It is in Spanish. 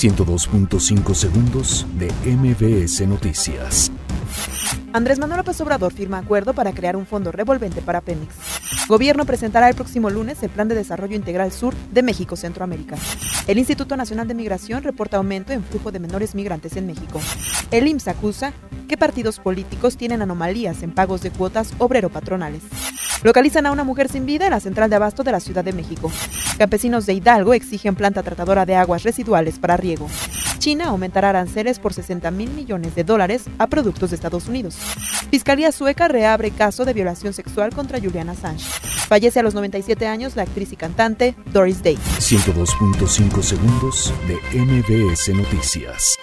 102.5 segundos de MBS Noticias. Andrés Manuel López Obrador firma acuerdo para crear un fondo revolvente para Pemex. Gobierno presentará el próximo lunes el Plan de Desarrollo Integral Sur de México Centroamérica. El Instituto Nacional de Migración reporta aumento en flujo de menores migrantes en México. El IMSS acusa que partidos políticos tienen anomalías en pagos de cuotas obrero-patronales. Localizan a una mujer sin vida en la central de abasto de la Ciudad de México. Campesinos de Hidalgo exigen planta tratadora de aguas residuales para riego. China aumentará aranceles por 60 mil millones de dólares a productos de Estados Unidos. Fiscalía sueca reabre caso de violación sexual contra Julian Assange. Fallece a los 97 años la actriz y cantante Doris Day. 102.5 segundos de MBS Noticias.